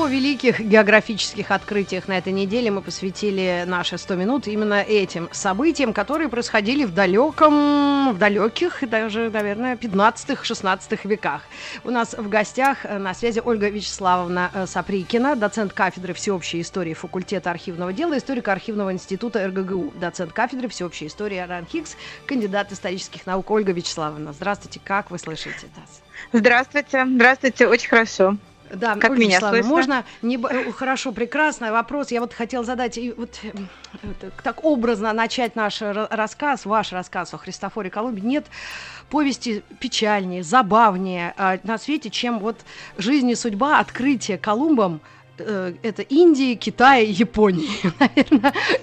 О великих географических открытиях на этой неделе мы посвятили наши 100 минут именно этим событиям, которые происходили в далеком, в далеких, даже, наверное, 15-16 веках. У нас в гостях э, на связи Ольга Вячеславовна э, Саприкина, доцент кафедры всеобщей истории факультета архивного дела, историка архивного института РГГУ, доцент кафедры всеобщей истории Аран Хикс, кандидат исторических наук Ольга Вячеславовна. Здравствуйте, как вы слышите нас? Здравствуйте, здравствуйте, очень хорошо. Да, как Ольга меня слышно? Можно не э, хорошо, прекрасно. Вопрос я вот хотел задать и вот э, так образно начать наш рассказ, ваш рассказ о Христофоре Колумбе. Нет повести печальнее, забавнее а, на свете, чем вот жизнь и судьба открытия Колумбом э, это Индии, Китая, Японии, наверное.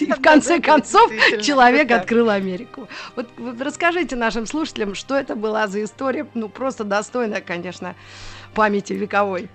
И в конце концов человек открыл Америку. Вот, вот расскажите нашим слушателям, что это была за история, ну просто достойная, конечно, памяти вековой.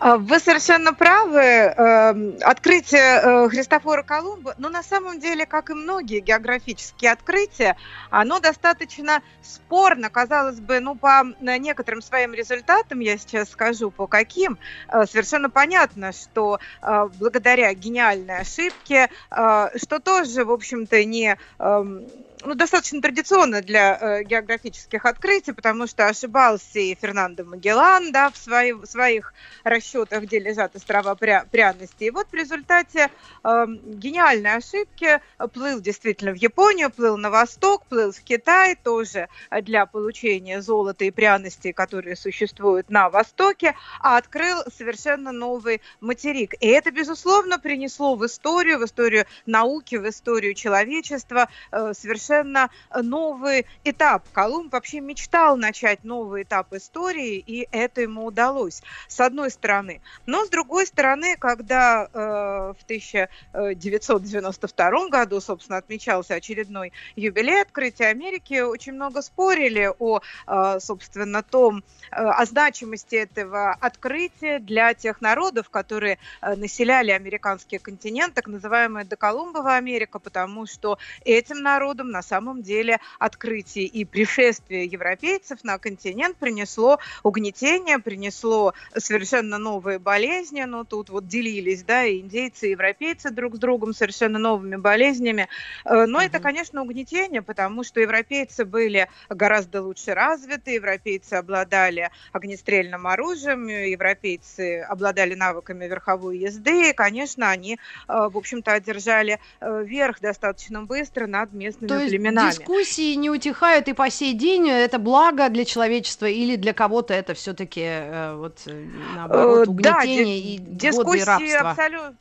А, вы совершенно правы. Эм, открытие э, Христофора Колумба, но на самом деле, как и многие географические открытия, оно достаточно спорно, казалось бы, ну, по некоторым своим результатам, я сейчас скажу, по каким, э, совершенно понятно, что э, благодаря гениальной ошибке, что тоже, в общем-то, не эм, ну, достаточно традиционно для э, географических открытий, потому что ошибался и Фернандо Магеллан да, в, свои, своих расчетах, где лежат острова пря, пряности. И вот в результате э, гениальной ошибки плыл действительно в Японию, плыл на восток, плыл в Китай тоже для получения золота и пряностей, которые существуют на востоке, а открыл совершенно новый материк. И это, безусловно, принесло в историю, в историю науки, в историю человечества э, совершенно совершенно новый этап. Колумб вообще мечтал начать новый этап истории, и это ему удалось, с одной стороны. Но с другой стороны, когда э, в 1992 году, собственно, отмечался очередной юбилей открытия Америки, очень много спорили о, э, собственно, том, э, о значимости этого открытия для тех народов, которые э, населяли американский континент, так называемая доколумбовая Америка, потому что этим народам на самом деле открытие и пришествие европейцев на континент принесло угнетение, принесло совершенно новые болезни, но ну, тут вот делились, да, и индейцы, и европейцы друг с другом совершенно новыми болезнями. Э, но mm-hmm. это, конечно, угнетение, потому что европейцы были гораздо лучше развиты, европейцы обладали огнестрельным оружием, европейцы обладали навыками верховой езды, и, конечно, они, э, в общем-то, одержали э, верх достаточно быстро над местными племенами. Дискуссии не утихают и по сей день. Это благо для человечества или для кого-то это все-таки э, вот э, наоборот угнетение да, и дискуссии абсолютно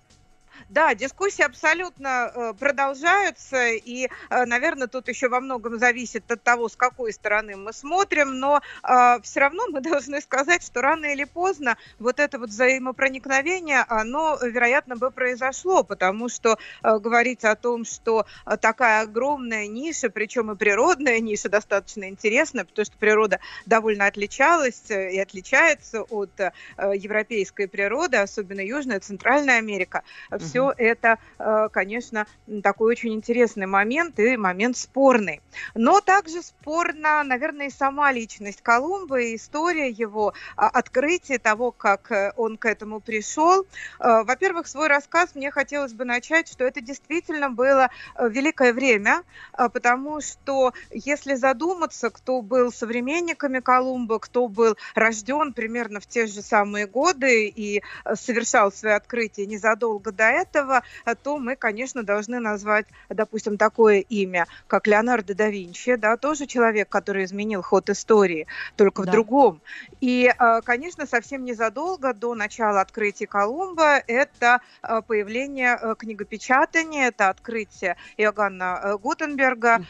да, дискуссии абсолютно э, продолжаются, и, э, наверное, тут еще во многом зависит от того, с какой стороны мы смотрим, но э, все равно мы должны сказать, что рано или поздно вот это вот взаимопроникновение, оно, вероятно, бы произошло, потому что говорить о том, что такая огромная ниша, причем и природная ниша достаточно интересная, потому что природа довольно отличалась и отличается от европейской природы, особенно Южная, Центральная Америка. Все все это, э, конечно, такой очень интересный момент и момент спорный. Но также спорна, наверное, и сама личность Колумба, и история его, а, открытие того, как э, он к этому пришел. Э, во-первых, свой рассказ мне хотелось бы начать, что это действительно было великое время, потому что если задуматься, кто был современниками Колумба, кто был рожден примерно в те же самые годы и совершал свои открытия незадолго до этого, этого, э, то мы, конечно, должны назвать, допустим, такое имя, как Леонардо да Винчи, да, тоже человек, который изменил ход истории, только да. в другом. И, э, конечно, совсем незадолго до начала открытия Колумба это э, появление книгопечатания, это открытие Иоганна Гутенберга,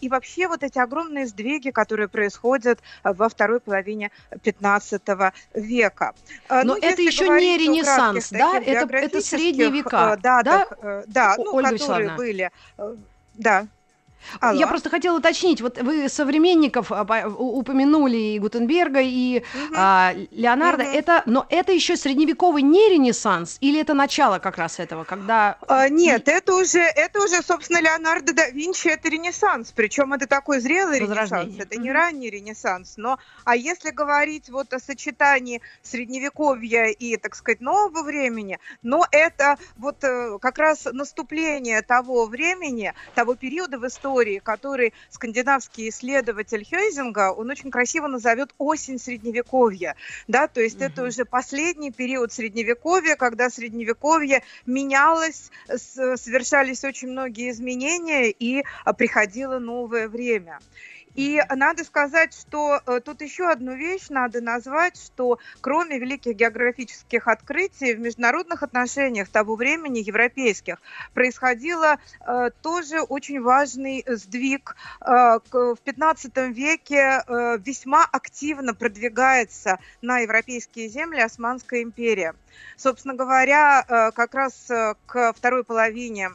и вообще вот эти огромные сдвиги, которые происходят во второй половине 15 века. Но ну, это еще не Ренессанс, да? Это, это средние века. Да, да, да, ну, Ольга которые были, да. Алло. Я просто хотела уточнить, вот вы современников а, упомянули и Гутенберга, и угу. а, Леонардо, угу. это, но это еще средневековый не Ренессанс, или это начало как раз этого, когда... А, нет, это уже, это уже, собственно, Леонардо да Винчи, это Ренессанс, причем это такой зрелый Ренессанс, это не ранний Ренессанс, но, а если говорить вот о сочетании средневековья и, так сказать, нового времени, но это вот э, как раз наступление того времени, того периода в истории, истории, который скандинавский исследователь Хейзинга, он очень красиво назовет осень средневековья, да, то есть угу. это уже последний период средневековья, когда средневековье менялось, совершались очень многие изменения и а, приходило новое время. И надо сказать, что э, тут еще одну вещь надо назвать, что кроме великих географических открытий в международных отношениях того времени, европейских, происходило э, тоже очень важный сдвиг. Э, в 15 веке э, весьма активно продвигается на европейские земли Османская империя. Собственно говоря, э, как раз э, к второй половине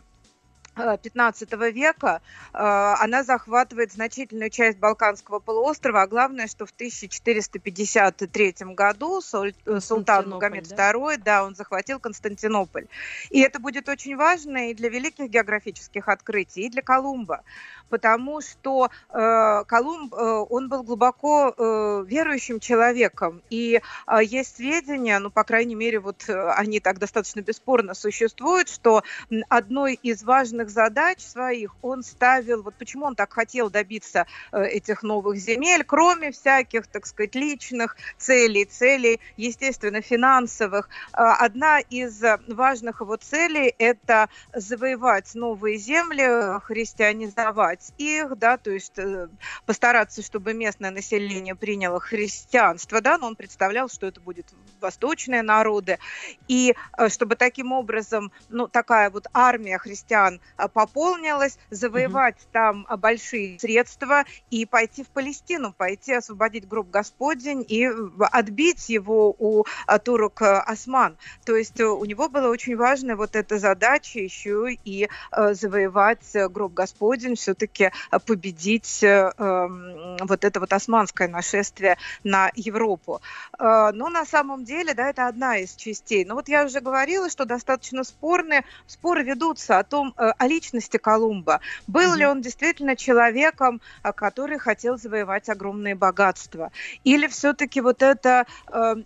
15 века, э, она захватывает значительную часть Балканского полуострова, а главное, что в 1453 году э, султан Магомед да? II, да, он захватил Константинополь. И это будет очень важно и для великих географических открытий, и для Колумба потому что э, Колумб, э, он был глубоко э, верующим человеком, и э, есть сведения, ну, по крайней мере, вот э, они так достаточно бесспорно существуют, что одной из важных задач своих он ставил, вот почему он так хотел добиться э, этих новых земель, кроме всяких, так сказать, личных целей, целей, естественно, финансовых. Э, одна из важных его целей – это завоевать новые земли, христианизовать их, да, то есть э, постараться, чтобы местное население приняло христианство, да, но он представлял, что это будет восточные народы, и э, чтобы таким образом, ну, такая вот армия христиан э, пополнилась, завоевать mm-hmm. там большие средства и пойти в Палестину, пойти освободить гроб Господень и отбить его у турок осман. То есть у него была очень важная вот эта задача еще и завоевать гроб Господень, все-таки э, победить э, эм, вот это вот османское нашествие на Европу. Э, но на самом деле, да, это одна из частей. Но вот я уже говорила, что достаточно спорные споры ведутся о том, о личности Колумба. Был mm-hmm. ли он действительно человеком, который хотел завоевать огромные богатства? Или все-таки вот эта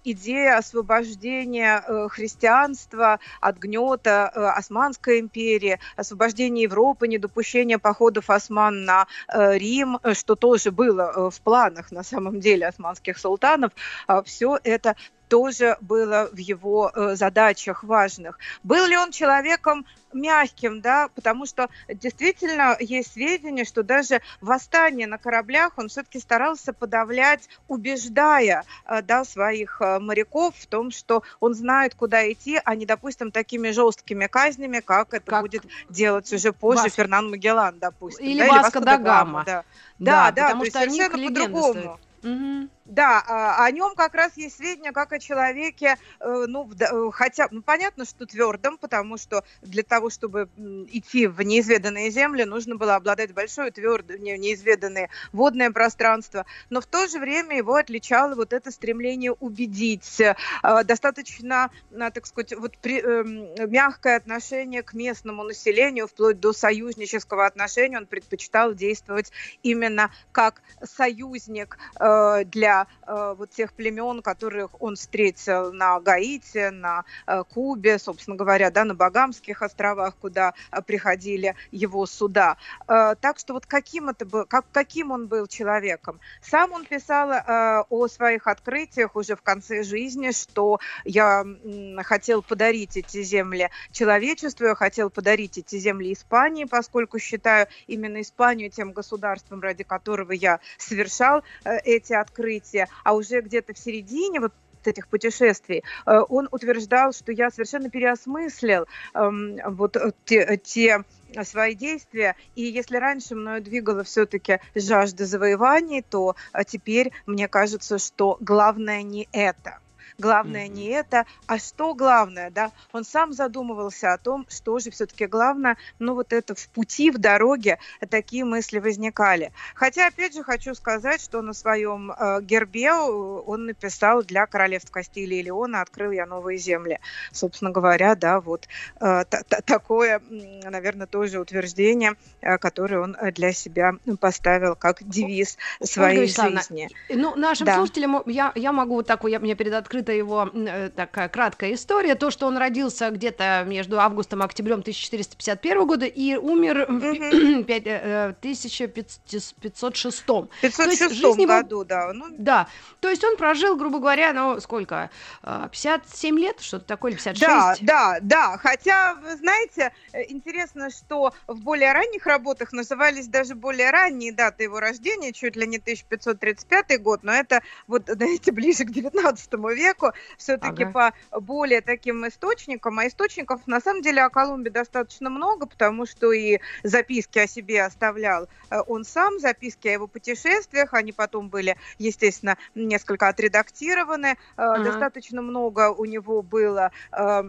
идея освобождения христианства от гнета Османской империи, освобождения Европы, недопущения походов осман на э, Рим, э, что тоже было э, в планах на самом деле османских султанов, а все это тоже было в его задачах важных. Был ли он человеком мягким, да, потому что действительно есть сведения, что даже восстание на кораблях он все-таки старался подавлять, убеждая, да, своих моряков в том, что он знает, куда идти, а не, допустим, такими жесткими казнями, как это как... будет делать уже позже Вас... Фернан Магеллан, допустим. Или да, Васко да Гама. Да, да, да, да потому что они по-другому. Угу. Да, а, о нем как раз есть сведения как о человеке, э, ну, э, хотя, ну, понятно, что твердом, потому что для того, чтобы идти в неизведанные земли, нужно было обладать большой твердой, неизведанное водное пространство, но в то же время его отличало вот это стремление убедить, э, достаточно, так сказать, вот при, эм, мягкое отношение к местному населению, вплоть до союзнического отношения, он предпочитал действовать именно как союзник для э, вот тех племен, которых он встретил на Гаити, на э, Кубе, собственно говоря, да, на Багамских островах, куда э, приходили его суда. Э, так что вот каким это был, как, каким он был человеком? Сам он писал э, о своих открытиях уже в конце жизни, что я э, хотел подарить эти земли человечеству, я хотел подарить эти земли Испании, поскольку считаю именно Испанию тем государством, ради которого я совершал э, эти открытия развития, а уже где-то в середине вот этих путешествий, э, он утверждал, что я совершенно переосмыслил эм, вот э, те, те свои действия. И если раньше мною двигала все-таки жажда завоеваний, то э, теперь мне кажется, что главное не это главное mm-hmm. не это, а что главное, да? Он сам задумывался о том, что же все-таки главное, ну вот это в пути, в дороге такие мысли возникали. Хотя, опять же, хочу сказать, что на своем э, гербе он написал для королевства Кастилии и Леона «Открыл я новые земли». Собственно говоря, да, вот э, такое, наверное, тоже утверждение, э, которое он для себя поставил как девиз своей жизни. Ну, нашим да. слушателям я, я могу вот такую, я, мне перед открыта его э, такая краткая история, то, что он родился где-то между августом и октябрем 1451 года и умер в 1506. 506 году, да. Ну... Да, то есть он прожил, грубо говоря, ну, сколько, 57 лет, что-то такое, или 56? Да, да, да, хотя, вы знаете, э, интересно, что в более ранних работах назывались даже более ранние даты его рождения, чуть ли не 1535 год, но это вот, знаете, ближе к 19 веку, все-таки ага. по более таким источникам, а источников на самом деле о Колумбе достаточно много, потому что и записки о себе оставлял э, он сам, записки о его путешествиях, они потом были, естественно, несколько отредактированы, ага. достаточно много у него было э,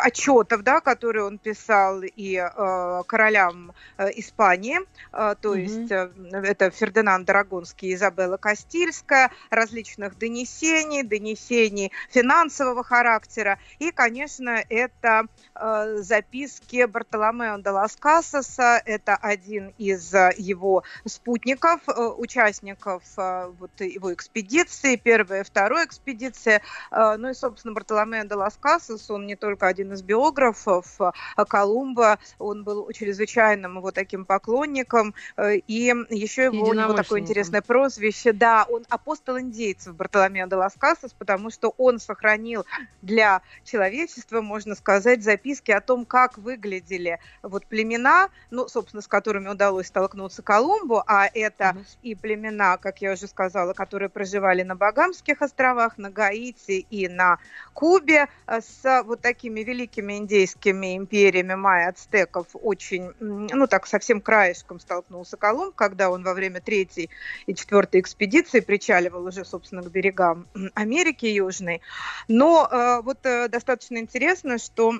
отчетов, да, которые он писал и э, королям э, Испании, э, то угу. есть э, это Фердинанд Арагонский, Изабелла Кастильская, различных донесений, донесений финансового характера. И, конечно, это э, записки Бартоломео де лас Касаса. Это один из э, его спутников, э, участников э, вот его экспедиции, первая и второй экспедиции. Э, ну и, собственно, Бартоломео де лас Касас, он не только один из биографов э, Колумба, он был чрезвычайным его таким поклонником, э, и еще его, у него такое интересное прозвище, да, он апостол индейцев Бартоломео де лас Касас, потому что он сохранил для человечества, можно сказать, записки о том, как выглядели вот племена, ну, собственно, с которыми удалось столкнуться Колумбу, а это mm-hmm. и племена, как я уже сказала, которые проживали на Багамских островах, на Гаити и на Кубе, э, с вот такими великими индейскими империями майя, ацтеков, очень, ну, так, совсем краешком столкнулся Колумб, когда он во время третьей и четвертой экспедиции причаливал уже, собственно, к берегам Америки Южной. Но э, вот э, достаточно интересно, что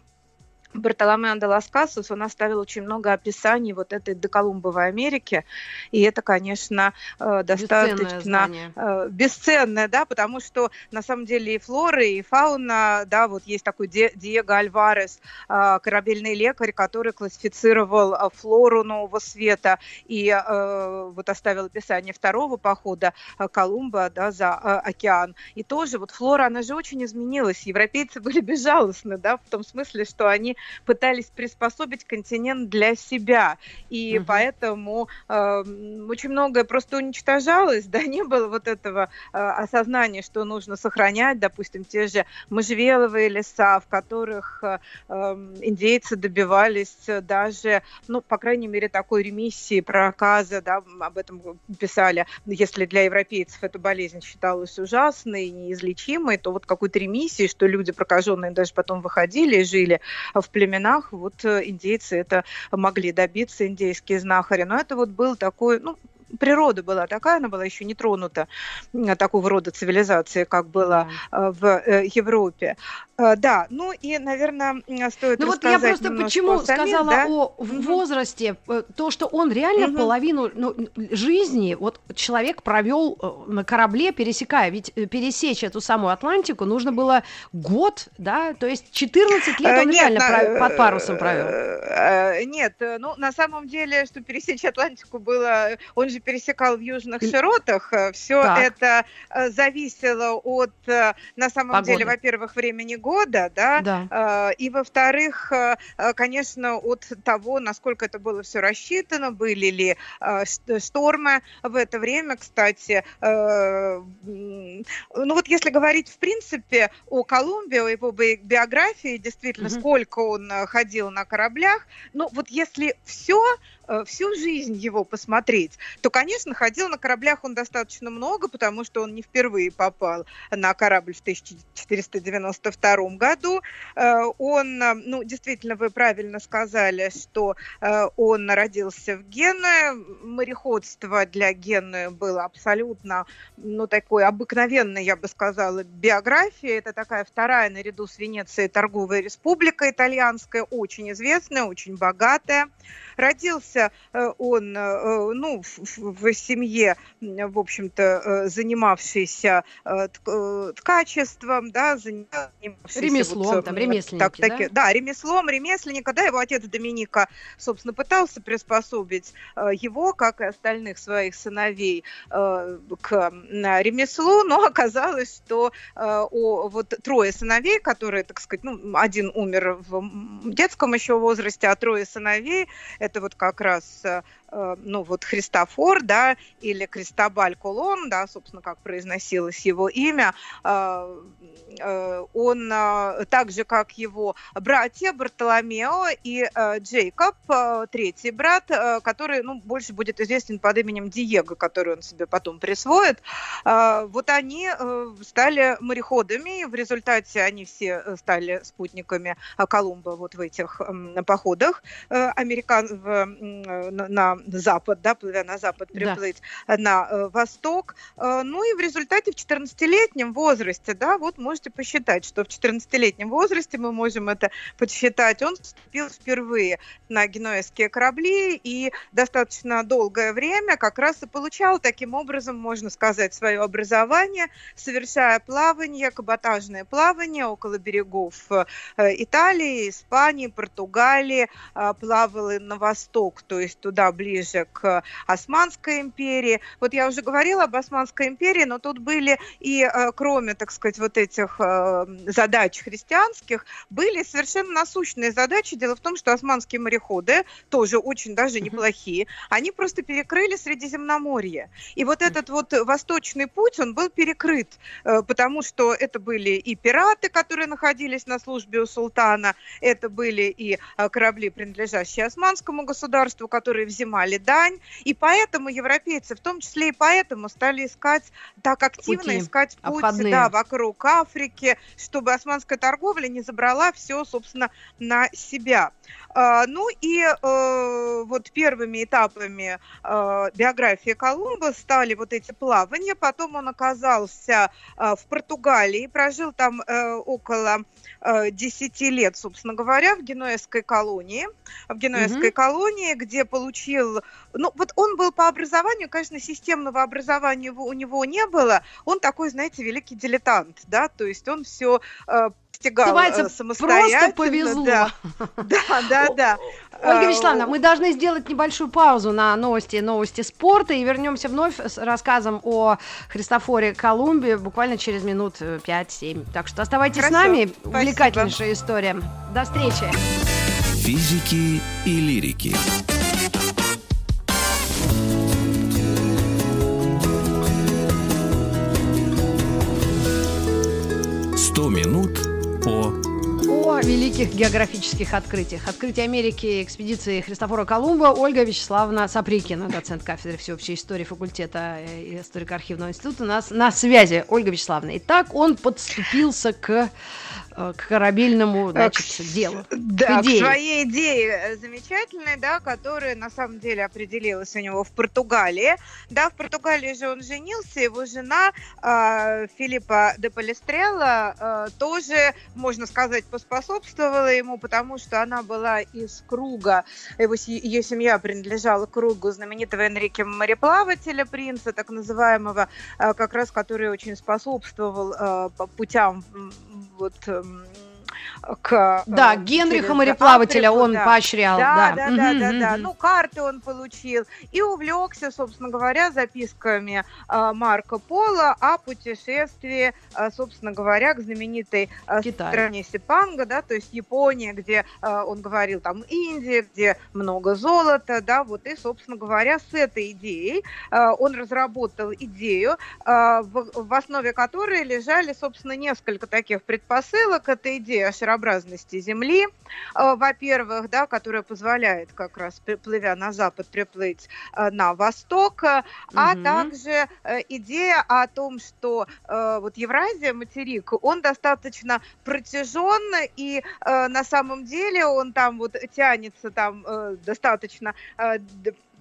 Бартоломео де лас Касас, он оставил очень много описаний вот этой доколумбовой Америки, и это, конечно, э, достаточно э, бесценное, да, потому что на самом деле и флора, и фауна, да, вот есть такой Диего Альварес, э, корабельный лекарь, который классифицировал флору Нового Света и вот оставил описание второго похода Колумба, да, за океан. И тоже вот флора, она же очень изменилась, европейцы были безжалостны, да, в том смысле, что они пытались приспособить континент для себя. И угу. поэтому э, очень многое просто уничтожалось, да, не было вот этого э, осознания, что нужно сохранять, допустим, те же можжевеловые леса, в которых э, эм, индейцы добивались даже, ну, по крайней мере, такой ремиссии, проказа, да, об этом писали, если для европейцев эта болезнь считалась ужасной, неизлечимой, то вот какой-то ремиссии, что люди прокаженные даже потом выходили и жили в племенах вот э, индейцы это могли добиться, индейские знахари. Но это вот был такой, ну, природа была такая, она была еще не тронута такого рода цивилизации, как была э, в э, Европе. Э, да, ну и, наверное, стоит Ну вот я просто почему самим, сказала да? о возрасте, то, что он реально угу. половину ну, жизни, вот человек провел на корабле, пересекая, ведь пересечь эту самую Атлантику нужно было год, да, то есть 14 лет он Нет, реально на, под парусом провел. Нет, ну на самом деле, что пересечь Атлантику было, он же пересекал в южных широтах. Э, Все это э, зависело от, э, на самом Погода. деле, во-первых, времени года, да, да. и, во-вторых, конечно, от того, насколько это было все рассчитано, были ли штормы в это время, кстати. Ну вот если говорить, в принципе, о Колумбии, о его биографии, действительно, угу. сколько он ходил на кораблях, ну вот если все всю жизнь его посмотреть, то, конечно, ходил на кораблях он достаточно много, потому что он не впервые попал на корабль в 1492 году. Э, он, э, ну, действительно, вы правильно сказали, что э, он родился в Генуе. Мореходство для Генуи было абсолютно, ну, такой обыкновенной, я бы сказала, биографией. Это такая вторая наряду с Венецией торговая республика итальянская, очень известная, очень богатая. Родился э, он э, э, ну, в семье, в общем-то, занимавшейся ткачеством, да, занимавшейся... Ремеслом, вот, там, ремесленники, так, да? Да, ремеслом, ремесленника, да, его отец Доминика, собственно, пытался приспособить его, как и остальных своих сыновей, к ремеслу, но оказалось, что о, вот трое сыновей, которые, так сказать, ну, один умер в детском еще возрасте, а трое сыновей, это вот как раз э, Э, ну вот Христофор, да, или Кристобаль Колон, да, собственно, как произносилось его имя, э, э, он так же, как его братья Бартоломео и Джейкоб, третий брат, который, ну, больше будет известен под именем Диего, который он себе потом присвоит, вот они стали мореходами, в результате они все стали спутниками Колумба вот в этих походах американ на запад, да, плывя на запад, приплыть да. на э, восток. Э, ну и в результате в 14-летнем возрасте, да, вот можете посчитать, что в 14-летнем возрасте мы можем это подсчитать. Он вступил впервые на генуэзские корабли и достаточно долгое время как раз и получал таким образом, можно сказать, свое образование, совершая плавание, каботажное плавание около берегов э, Италии, Испании, Португалии, плавал и на восток, то есть туда ближе ближе к Османской империи. Вот я уже говорила об Османской империи, но тут были и, э, кроме, так сказать, вот этих э, задач христианских, были совершенно насущные задачи. Дело в том, что османские мореходы, тоже очень даже неплохие, они просто перекрыли Средиземноморье. И вот этот вот восточный путь, он был перекрыт, э, потому что это были и пираты, которые находились на службе у султана, это были и корабли, принадлежащие османскому государству, которые взимали взимали дань, и поэтому европейцы, в том числе и поэтому, стали искать, так активно Пути искать путь да, вокруг Африки, чтобы османская торговля не забрала все, собственно, на себя. А, ну и э, вот первыми этапами э, биографии Колумба стали вот эти плавания. Потом он оказался э, в Португалии, прожил там около 10 лет, собственно говоря, в генуэзской колонии. В генуэзской mm-hmm. колонии, где получил... Ну, вот он был по образованию, конечно, системного образования у него не было. Он такой, знаете, великий дилетант, да, то есть он все постигал Называется, самостоятельно. Просто повезло. Да, да, да. да. Ольга Вячеславовна, мы должны сделать небольшую паузу на новости, новости спорта и вернемся вновь с рассказом о Христофоре Колумбе буквально через минут 5-7. Так что оставайтесь Хорошо, с нами. Спасибо. Увлекательнейшая история. До встречи. Физики и лирики. Сто минут по о великих географических открытиях. Открытие Америки экспедиции Христофора Колумба Ольга Вячеславовна Саприкина, доцент кафедры всеобщей истории факультета э, историко-архивного института, у нас на связи. Ольга Вячеславовна. Итак, он подступился к к корабельному значит, к, делу. Да, к, идее. к своей идее э, замечательной, да, которая на самом деле определилась у него в Португалии. Да, в Португалии же он женился, его жена э, Филиппа де Палестрелла э, тоже, можно сказать, поспособствовала ему, потому что она была из круга, его, ее семья принадлежала кругу знаменитого Энрике мореплавателя, принца так называемого, э, как раз который очень способствовал э, путям вот эм, к... Да, э, Генриха мореплавателя Африку, он да. поощрял. Да, да, да, да, да, да. Ну, карты он получил. И увлекся, собственно говоря, записками э, Марко Поло о путешествии, э, собственно говоря, к знаменитой Китай. стране Сипанга, да, то есть Япония, где он говорил, там, Индия, где много золота, да, вот и, собственно говоря, с этой идеей он разработал идею, в основе которой лежали, собственно, несколько таких предпосылок. Эта идея шарообразности Земли, во-первых, да, которая позволяет как раз, плывя на запад, приплыть на восток, угу. а также идея о том, что вот Евразия, материк, он достаточно протяжен, и на самом деле он там вот тянется там достаточно Э,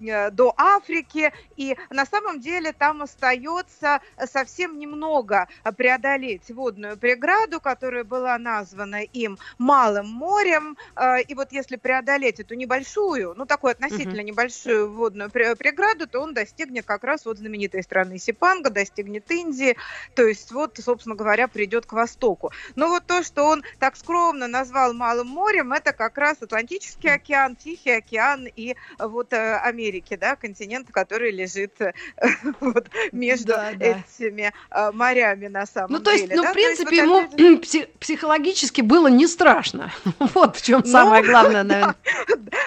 до Африки, и на самом деле там остается совсем немного преодолеть водную преграду, которая была названа им Малым морем, э, и вот если преодолеть эту небольшую, ну такую относительно небольшую водную преграду, то он достигнет как раз вот знаменитой страны Сипанга, достигнет Индии, то есть вот, собственно говоря, придет к востоку. Но вот то, что он так скромно назвал Малым морем, это как раз Атлантический океан, Тихий океан и вот э, Америка Америки, да, континент, который лежит э, вот, между да, да. этими э, морями на самом ну, то есть, деле. Ну, да? в принципе, есть, вот, ему пси- психологически было не страшно. вот в чем ну, самое главное, наверное.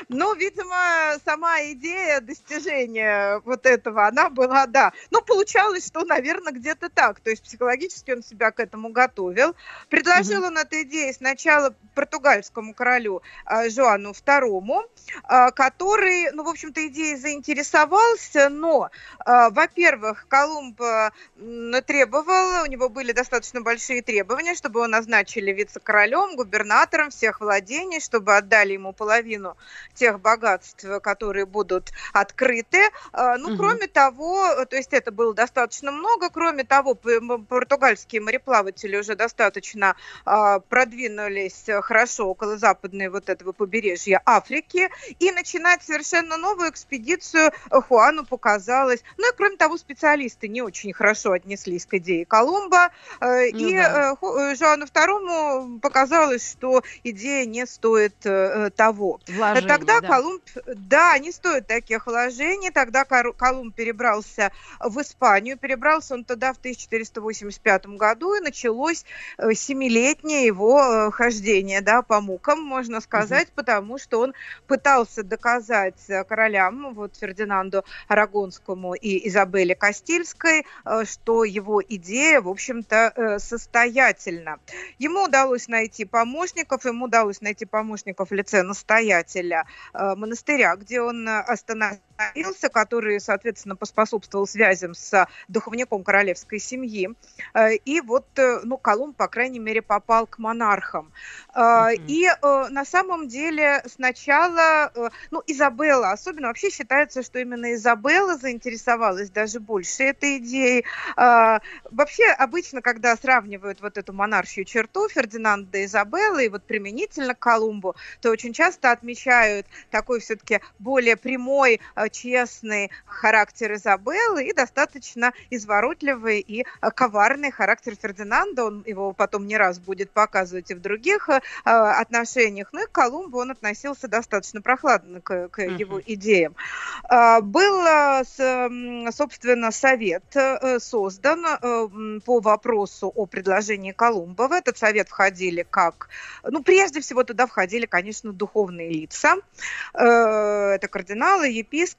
Ну, видимо, сама идея достижения вот этого, она была, да. Ну, получалось, что, наверное, где-то так. То есть психологически он себя к этому готовил. Предложил он эту идею сначала португальскому королю э, Жоану II, который, ну, в общем-то, идея заинтересовался, но, э, во-первых, Колумб э, требовал, у него были достаточно большие требования, чтобы его назначили вице-королем, губернатором всех владений, чтобы отдали ему половину тех богатств, которые будут открыты. Э, ну, угу. кроме того, то есть это было достаточно много, кроме того, португальские мореплаватели уже достаточно продвинулись хорошо около западной вот этого побережья Африки, и начинать совершенно новую экспедицию экспедицию Хуану показалось. Ну и кроме того, специалисты не очень хорошо отнеслись к идее Колумба. Э, ну, и да. Э, э, Жуану Второму показалось, что идея не стоит того. Вложений, Тогда да. Колумб, да, не стоит таких вложений. Тогда Колумб перебрался в Испанию. Перебрался он туда в 1485 году, и началось семилетнее его хождение да, по мукам, можно сказать, угу. потому что он пытался доказать королям вот Фердинанду Арагонскому и Изабелле Кастильской, э, что его идея, в общем-то, э, состоятельна. Ему удалось найти помощников, ему удалось найти помощников в лице настоятеля э, монастыря, где он остановился, который, соответственно, поспособствовал связям с духовником королевской семьи. И вот, ну, Колумб, по крайней мере, попал к монархам. Mm-hmm. И на самом деле сначала, ну, Изабелла, особенно вообще считается, что именно Изабелла заинтересовалась даже больше этой идеей. Вообще, обычно, когда сравнивают вот эту монаршью черту Фердинанда и Изабеллы, и вот применительно к Колумбу, то очень часто отмечают такой все-таки более прямой, честный характер Изабеллы и достаточно изворотливый и а, коварный характер Фердинанда. Он его потом не раз будет показывать и в других отношениях. Ну и к Колумбу он относился достаточно прохладно к, к его идеям. Был, собственно, совет э, создан э, по вопросу о предложении Колумба. В этот совет входили как... Ну, прежде всего, туда входили, конечно, духовные лица. Э, это кардиналы, епископы,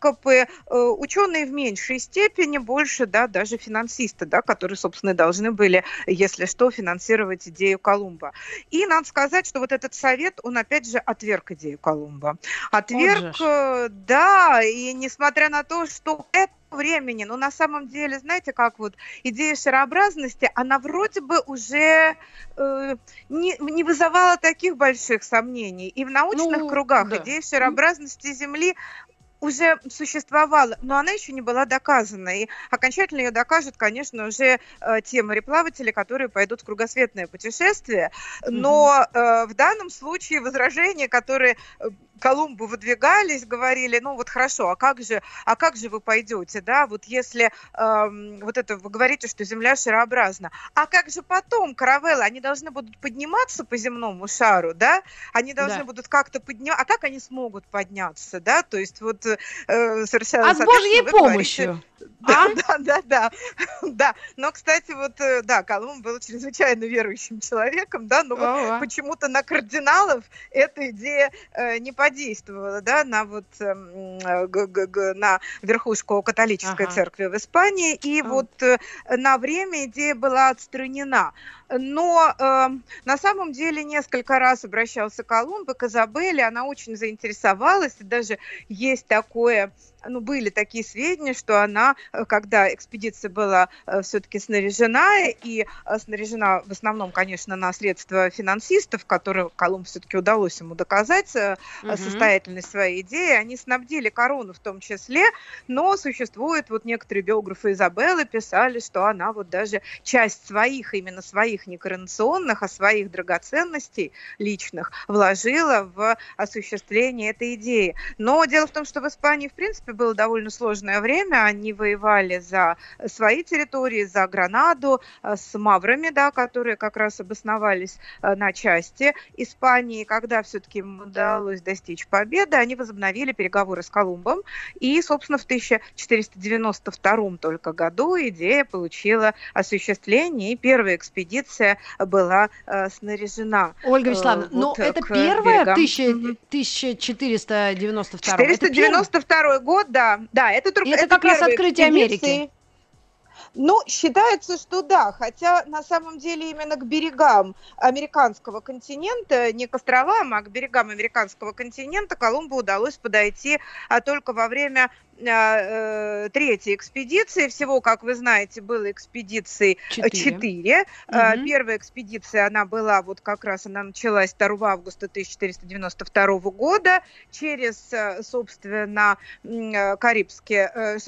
ученые в меньшей степени, больше, да, даже финансисты, да, которые, собственно, должны были, если что, финансировать идею Колумба. И надо сказать, что вот этот совет, он опять же отверг идею Колумба. Отверг, да, и несмотря на то, что это времени, но на самом деле, знаете, как вот идея шарообразности, она вроде бы уже э, не, не вызывала таких больших сомнений. И в научных ну, кругах да. идея шарообразности Земли уже существовала, но она еще не была доказана. И окончательно ее докажут, конечно, уже э, те мореплаватели, которые пойдут в кругосветное путешествие. Но э, в данном случае возражения, которые э, Колумбу выдвигались, говорили, ну вот хорошо, а как же, а как же вы пойдете, да, вот если эм, вот это вы говорите, что Земля шарообразна, а как же потом каравеллы, они должны будут подниматься по земному шару, да, они должны да. будут как-то подниматься, а как они смогут подняться, да, то есть вот э, совершенно... А с Божьей помощью. Говорите, да, а? да, да, да, да. Но, кстати, вот, э, да, Колумб был чрезвычайно верующим человеком, да, но вот почему-то на кардиналов эта идея э, не подействовала, да, на вот э, -г -г на верхушку католической ага. церкви в Испании, и а. вот э, на время идея была отстранена. Но э, на самом деле несколько раз обращался Колумб к Изабелле, она очень заинтересовалась, и даже есть такое ну, были такие сведения, что она, э, когда экспедиция была э, все-таки снаряжена, и э, снаряжена в основном, конечно, на средства финансистов, которые Колумб все-таки удалось ему доказать угу. состоятельность своей идеи, они снабдили корону в том числе, но существует, вот некоторые биографы Изабеллы писали, что она вот даже часть своих, именно своих не коронационных, а своих драгоценностей личных вложила в осуществление этой идеи. Но дело в том, что в Испании, в принципе, было довольно сложное время. Они воевали за свои территории, за Гранаду, э, с маврами, да, которые как раз обосновались э, на части Испании. Когда все-таки им удалось достичь победы, они возобновили переговоры с Колумбом. И, собственно, в 1492 только году идея получила осуществление, и первая экспедиция была э, снаряжена. Ольга Вячеславовна, э, вот, но это первая берегам. 1492 492 год да. Да, это только... Это, это как раз открытие Америки. Ну, считается, что да, хотя на самом деле именно к берегам американского континента, не к островам, а к берегам американского континента Колумбу удалось подойти а только во время э, третьей экспедиции. Всего, как вы знаете, было экспедиций четыре. Угу. Первая экспедиция, она была вот как раз, она началась 2 августа 1492 года через, э, собственно, э, Карибские,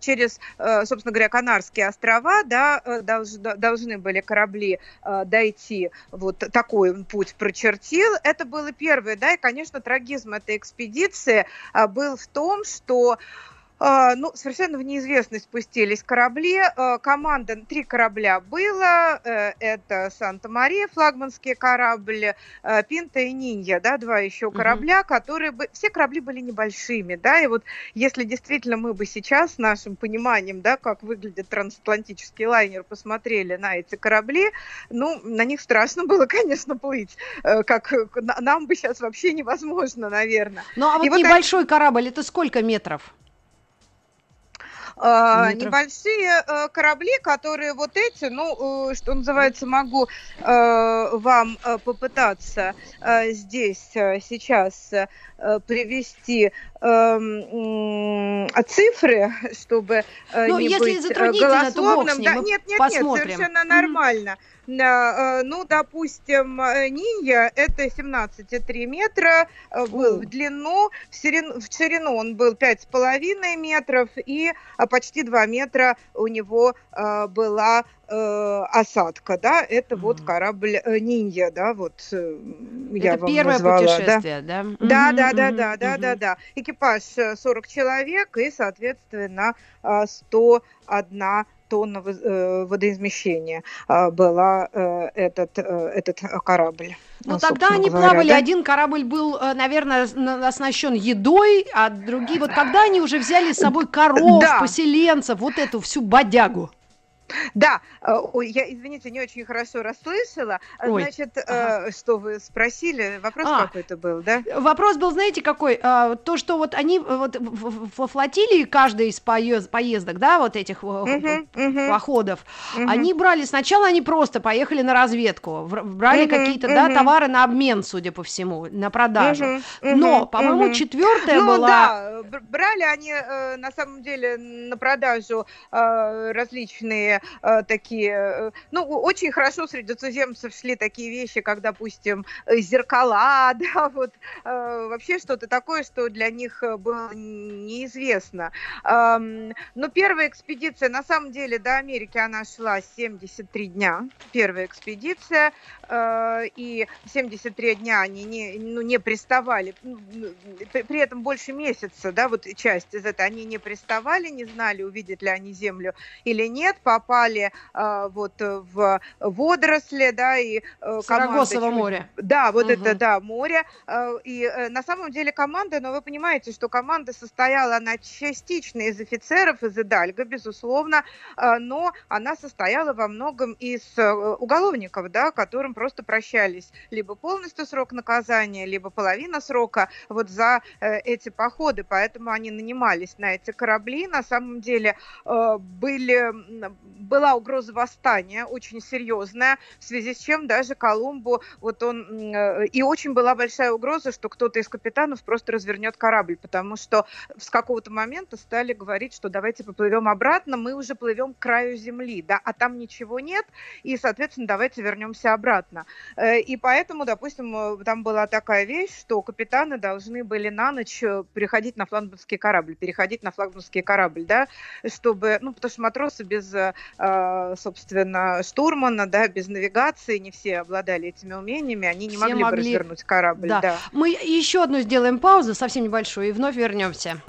через, собственно говоря, Канарские острова, да, должны, были корабли дойти, вот такой путь прочертил. Это было первое, да, и, конечно, трагизм этой экспедиции был в том, что ну, совершенно в неизвестность спустились корабли. А, команда, три корабля было. Э, это Санта-Мария, флагманский корабль, э, Пинта и Нинья, да, два еще корабля, угу. которые бы... Все корабли были небольшими, да, и вот если действительно мы бы сейчас с нашим пониманием, да, как выглядит трансатлантический лайнер, посмотрели на эти корабли, ну, на них страшно было, конечно, плыть, э, как нам бы сейчас вообще невозможно, наверное. Ну, а вот и небольшой вот... корабль, это сколько метров? Э, небольшие э, корабли, которые вот эти, ну, э, что называется, могу вам попытаться здесь сейчас привести эм, цифры, чтобы ну, не если быть голословным. Да, нет, нет, посмотрим. нет, совершенно нормально. Mm-hmm. Э, ну, допустим, э, Нинья это 17,3 метра э, был в длину, в ширину, в ширину он был 5,5 метров, и почти 2 метра у него была осадка, да, это mm-hmm. вот корабль Нинья, да, вот я это вам первое назвала, путешествие, да? Да, mm-hmm, да, да, да, да, да, да, да. Экипаж 40 человек и, соответственно, 101 тонна э, водоизмещения а, была э, этот, э, этот корабль. Ну, тогда они говоря, плавали, да? один корабль был, наверное, оснащен едой, а другие, вот когда они уже взяли с собой коров, да. поселенцев, вот эту всю бодягу? Да, э, ой, я, извините, не очень хорошо расслышала. Ой. Значит, э, ага. что вы спросили? Вопрос а, какой-то был, да? Вопрос был, знаете, какой? А, то, что вот они вот во флотилии каждый из поезд, поездок, да, вот этих угу, походов, угу. они брали, сначала они просто поехали на разведку, брали угу, какие-то, угу. да, товары на обмен, судя по всему, на продажу. Угу, Но, по-моему, угу. четвертая ну, была... да, брали они, на самом деле, на продажу различные э, такие, э, ну, очень хорошо среди туземцев шли такие вещи, как, допустим, зеркала, да, вот э, вообще что-то такое, что для них было неизвестно. Эм, но первая экспедиция, на самом деле, до Америки она шла 73 дня, первая экспедиция, э, и 73 дня они не, ну, не приставали, при, при этом больше месяца, да, вот часть из этого, они не приставали, не знали, увидят ли они Землю или нет, по попали э, вот в водоросли, да, и э, Сарагосово море. Да, вот угу. это, да, море. Э, и э, на самом деле команда, но вы понимаете, что команда состояла, она частично из офицеров, из Идальга, безусловно, э, но она состояла во многом из э, уголовников, да, которым просто прощались либо полностью срок наказания, либо половина срока вот за э, эти походы, поэтому они нанимались на эти корабли. На самом деле э, были была угроза восстания очень серьезная, в связи с чем даже Колумбу, вот он, э, и очень была большая угроза, что кто-то из капитанов просто развернет корабль, потому что с какого-то момента стали говорить, что давайте поплывем обратно, мы уже плывем к краю земли, да, а там ничего нет, и, соответственно, давайте вернемся обратно. Э, и поэтому, допустим, э, там была такая вещь, что капитаны должны были на ночь переходить на флагманский корабль, переходить на флагманский корабль, да, чтобы, ну, потому что матросы без, собственно, штурмана, да, без навигации, не все обладали этими умениями, они не все могли, могли бы развернуть корабль. Да. да. Мы еще одну сделаем паузу, совсем небольшую, и вновь вернемся.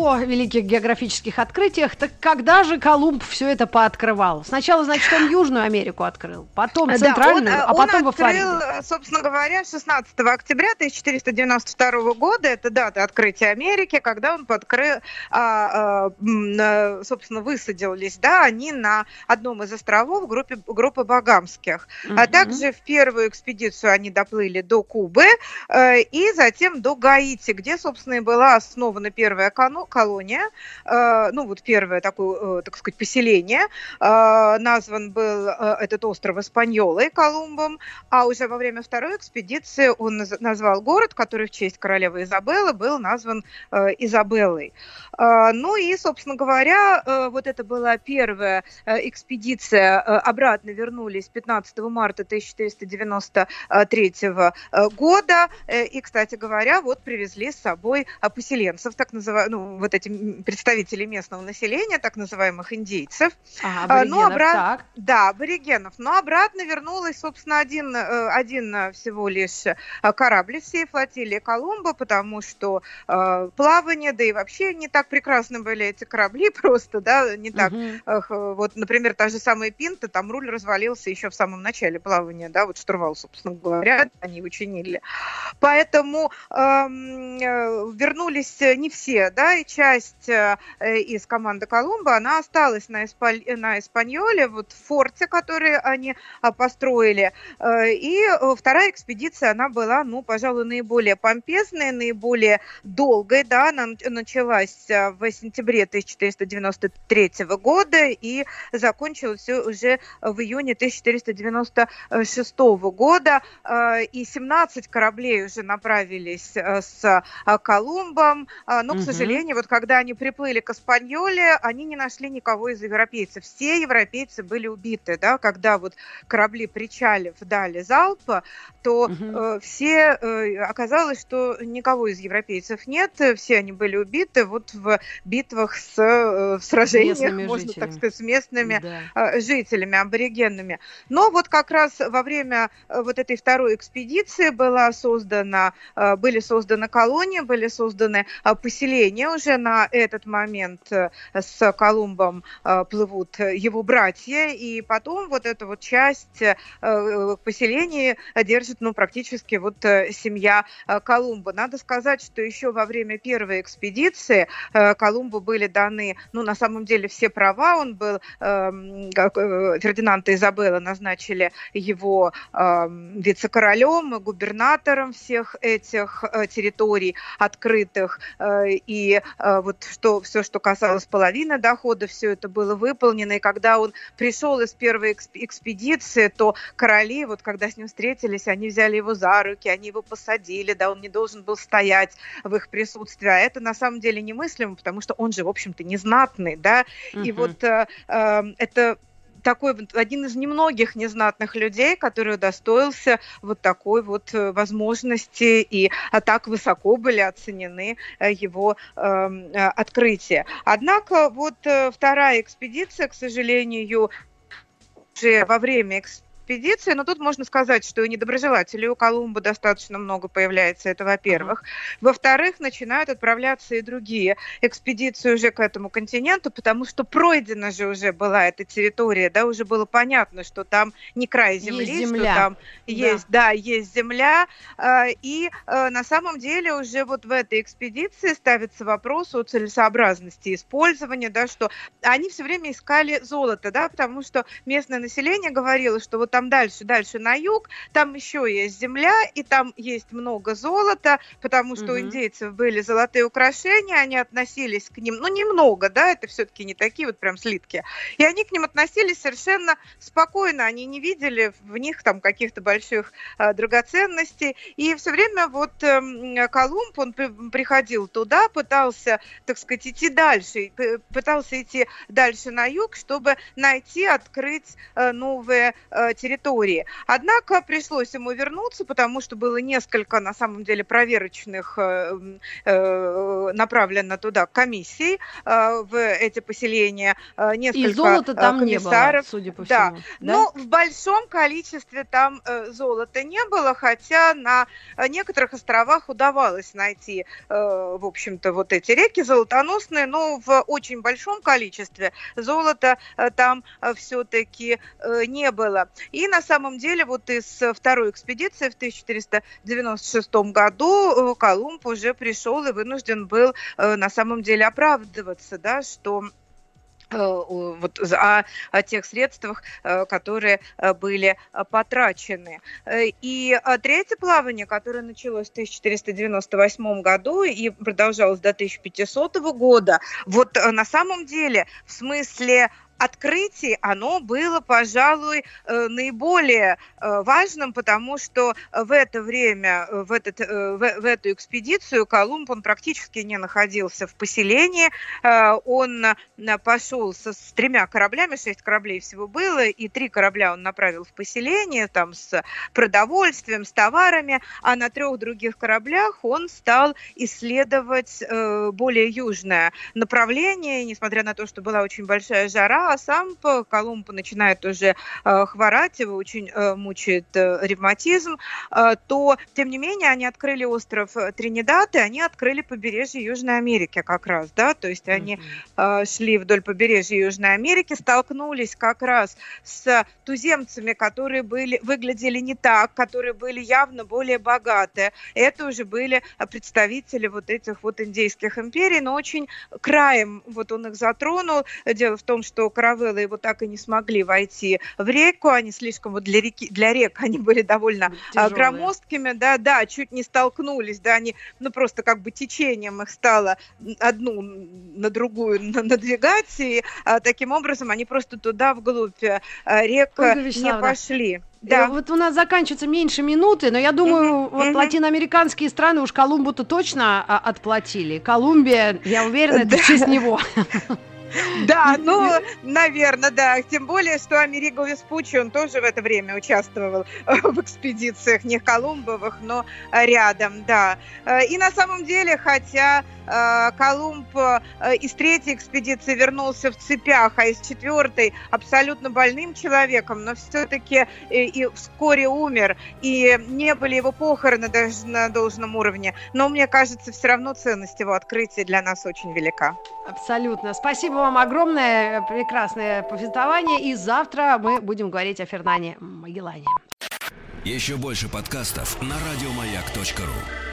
О великих географических открытиях, так когда же Колумб все это пооткрывал? Сначала, значит, он Южную Америку открыл, потом Центральную, да, он, а потом он во Флориде. открыл, собственно говоря, 16 октября 1492 года, это дата открытия Америки, когда он подкрыл, а, а, собственно, высадились, да, они на одном из островов группе, группы Багамских. Mm-hmm. А также в первую экспедицию они доплыли до Кубы э, и затем до Гаити, где, собственно, и была основана первая колония, э, ну вот первое такое, э, так сказать, поселение. Э, назван был этот остров Испаньолой Колумбом, а уже во время второй экспедиции он назвал город, который в честь королевы Изабеллы был назван Изабеллой. Ну и, собственно говоря, вот это была первая экспедиция. Обратно вернулись 15 марта 1493 года. И, кстати говоря, вот привезли с собой поселенцев, так называемых, ну, вот эти представители местного населения, так называемых индейцев. А, аборигенов, но обрат... так. Да, аборигенов. Но обратно вернулась, собственно, один, э, один всего лишь э, корабль всей флотилии Колумба, потому что э, плавание, да и вообще не так прекрасно были эти корабли просто, да, не так. Угу. Э, вот, например, та же самая Пинта, там руль развалился еще в самом начале плавания, да, вот штурвал, собственно говоря, они его чинили. Поэтому эм, э, вернулись не все, да, и часть э, из команды Колумба, она осталась на, Испаль... на Испаньоле, вот в форте, который они а, построили. Э, и э, вторая экспедиция, она была, ну, пожалуй, наиболее помпезная, наиболее долгой, да, она началась в сентябре 1493 года и закончилась уже в июне 1496 года. И 17 кораблей уже направились с Колумбом, но, к сожалению, вот когда они приплыли к Испаньоле, они не нашли никого из европейцев. Все европейцы были убиты, да, когда вот корабли причалив дали залпа, то угу. э, все, э, оказалось, что никого из европейцев нет, все они были убиты вот в битвах с э, в сражениях, местными можно жителями. так сказать, с местными да. э, жителями, аборигенными. Но вот как раз во время э, вот этой второй экспедиции была создана, э, были созданы колонии, были созданы э, поселения уже уже на этот момент э, с Колумбом э, плывут его братья, и потом вот эту вот часть э, поселения держит, ну, практически вот семья Колумба. Надо сказать, что еще во время первой экспедиции Колумбу были даны, ну, на самом деле все права, он был, эм, Фердинанд и Изабелла назначили его эм, вице-королем, губернатором всех этих территорий открытых, и вот что все, что касалось половины дохода, все это было выполнено. И когда он пришел из первой экспедиции, то короли, вот когда с ним встретились, они взяли его за руки, они его посадили, да, он не должен был стоять в их присутствии. А это на самом деле немыслимо, потому что он же, в общем-то, незнатный, да. Uh-huh. И вот э, э, это такой один из немногих незнатных людей, который удостоился вот такой вот э, возможности и а, так высоко были оценены э, его эм, э, открытия. Однако вот э, вторая экспедиция, к сожалению, уже во время экспедиции экспедиции, но тут можно сказать, что и недоброжелателей у Колумба достаточно много появляется, это во-первых. Uh-huh. Во-вторых, начинают отправляться и другие экспедиции уже к этому континенту, потому что пройдена же уже была эта территория, да, уже было понятно, что там не край земли, есть земля. что там да. есть, да, есть земля, а, и а, на самом деле уже вот в этой экспедиции ставится вопрос о целесообразности использования, да, что они все время искали золото, да, потому что местное население говорило, что вот там дальше, дальше на юг, там еще есть земля, и там есть много золота, потому что угу. у индейцев были золотые украшения, они относились к ним, ну, немного, да, это все-таки не такие вот прям слитки, и они к ним относились совершенно спокойно, они не видели в них там каких-то больших э, драгоценностей, и все время вот э, Колумб, он при, приходил туда, пытался, так сказать, идти дальше, пытался идти дальше на юг, чтобы найти, открыть э, новые э, территории. Однако пришлось ему вернуться, потому что было несколько, на самом деле, проверочных э, э, направлено туда комиссий э, в эти поселения. Несколько И золота там комиссаров. не было, судя по всему. Да. да? Ну, в большом количестве там золота не было, хотя на некоторых островах удавалось найти, в общем-то, вот эти реки золотоносные, но в очень большом количестве золота там все-таки не было. И на самом деле вот из второй экспедиции в 1496 году Колумб уже пришел и вынужден был на самом деле оправдываться, да, что вот о, о тех средствах, которые были потрачены. И третье плавание, которое началось в 1498 году и продолжалось до 1500 года, вот на самом деле в смысле открытий оно было, пожалуй, э, наиболее э, важным, потому что в это время, э, в, этот, в, в эту экспедицию Колумб, он практически не находился в поселении, он пошел со, с тремя кораблями, шесть кораблей всего было, и три корабля он направил в поселение, там с продовольствием, с товарами, а на трех других кораблях он стал исследовать более южное направление, несмотря на то, что была очень большая жара, а сам Колумб начинает уже э, хворать, его очень э, мучает э, ревматизм, то, тем не менее, они открыли остров Тринидад, и они открыли побережье Южной Америки как раз, да, то есть они mm-hmm. шли вдоль побережья Южной Америки, столкнулись как раз с туземцами, которые были, выглядели не так, которые были явно более богатые. Это уже были представители вот этих вот индейских империй, но очень краем вот он их затронул. Дело в том, что каравеллы его так и не смогли войти в реку, они слишком вот для реки, для рек они были довольно а, Тяжелые. громоздкими, да, да, чуть не столкнулись, да, они, ну просто как бы течением их стало одну на другую надвигать, и а, таким образом они просто туда вглубь а, рек не пошли. Да. Вот у нас заканчивается меньше минуты, но я думаю, mm-hmm. вот mm-hmm. латиноамериканские страны уж Колумбу-то точно а, отплатили. Колумбия, я уверена, это в честь него. Да, ну, наверное, да. Тем более, что Америго Веспуччи, он тоже в это время участвовал в экспедициях, не Колумбовых, но рядом, да. Э, и на самом деле, хотя э, Колумб э, из третьей экспедиции вернулся в цепях, а из четвертой абсолютно больным человеком, но все-таки и вскоре умер, и не были его похороны даже на должном уровне. Но мне кажется, все равно ценность его открытия для нас очень велика. Абсолютно. Спасибо вам огромное, прекрасное повествование. И завтра мы будем говорить о Фернане Магеллане. Еще больше подкастов на радиомаяк.ру